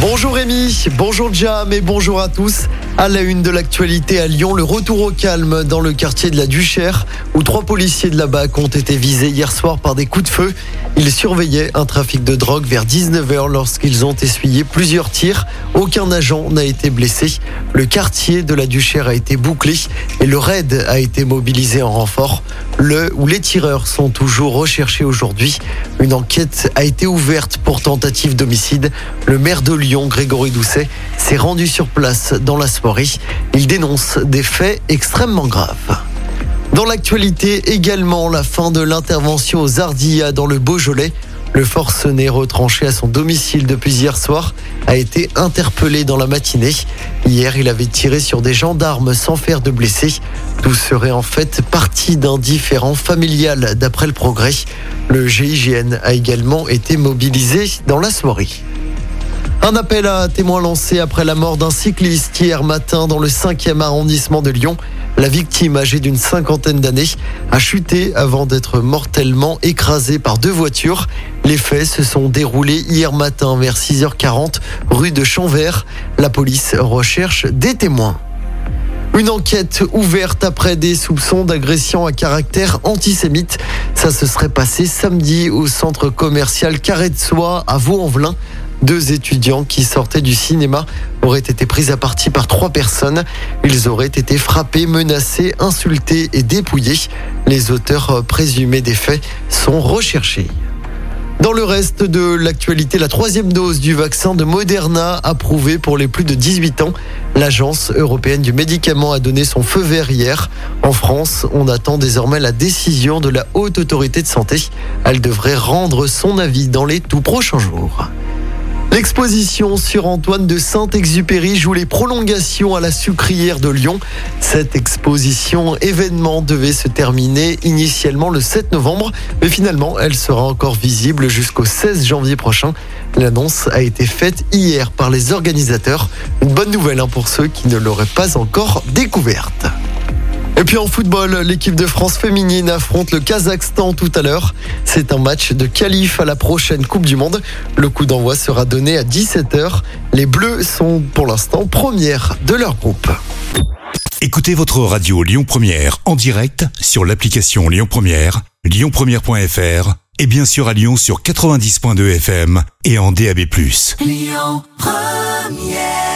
Bonjour Rémi, bonjour Jam et bonjour à tous. À la une de l'actualité à Lyon, le retour au calme dans le quartier de la Duchère, où trois policiers de la BAC ont été visés hier soir par des coups de feu. Ils surveillaient un trafic de drogue vers 19h lorsqu'ils ont essuyé plusieurs tirs. Aucun agent n'a été blessé. Le quartier de la Duchère a été bouclé et le raid a été mobilisé en renfort. Le ou les tireurs sont toujours recherchés aujourd'hui. Une enquête a été ouverte pour tentative d'homicide. Le maire de Lyon, Grégory Doucet, s'est rendu sur place dans la soirée. Il dénonce des faits extrêmement graves. Dans l'actualité également, la fin de l'intervention aux Ardillas dans le Beaujolais. Le forcené retranché à son domicile depuis hier soir a été interpellé dans la matinée. Hier, il avait tiré sur des gendarmes sans faire de blessés. Tout serait en fait partie d'un différent familial d'après le progrès. Le GIGN a également été mobilisé dans la soirée. Un appel à témoins lancé après la mort d'un cycliste hier matin dans le 5e arrondissement de Lyon. La victime, âgée d'une cinquantaine d'années, a chuté avant d'être mortellement écrasée par deux voitures. Les faits se sont déroulés hier matin vers 6h40 rue de Champvert. La police recherche des témoins. Une enquête ouverte après des soupçons d'agression à caractère antisémite. Ça se serait passé samedi au centre commercial Carré de Soie à Vaux-en-Velin. Deux étudiants qui sortaient du cinéma auraient été pris à partie par trois personnes. Ils auraient été frappés, menacés, insultés et dépouillés. Les auteurs présumés des faits sont recherchés. Dans le reste de l'actualité, la troisième dose du vaccin de Moderna approuvée pour les plus de 18 ans. L'Agence européenne du médicament a donné son feu vert hier. En France, on attend désormais la décision de la haute autorité de santé. Elle devrait rendre son avis dans les tout prochains jours. L'exposition sur Antoine de Saint-Exupéry joue les prolongations à la sucrière de Lyon. Cette exposition événement devait se terminer initialement le 7 novembre, mais finalement elle sera encore visible jusqu'au 16 janvier prochain. L'annonce a été faite hier par les organisateurs. Une bonne nouvelle hein, pour ceux qui ne l'auraient pas encore découverte. Et puis en football, l'équipe de France féminine affronte le Kazakhstan tout à l'heure. C'est un match de qualif à la prochaine Coupe du Monde. Le coup d'envoi sera donné à 17h. Les Bleus sont pour l'instant premières de leur groupe. Écoutez votre radio Lyon Première en direct sur l'application Lyon Première, lyonpremière.fr et bien sûr à Lyon sur 90.2 FM et en DAB+. Lyon Première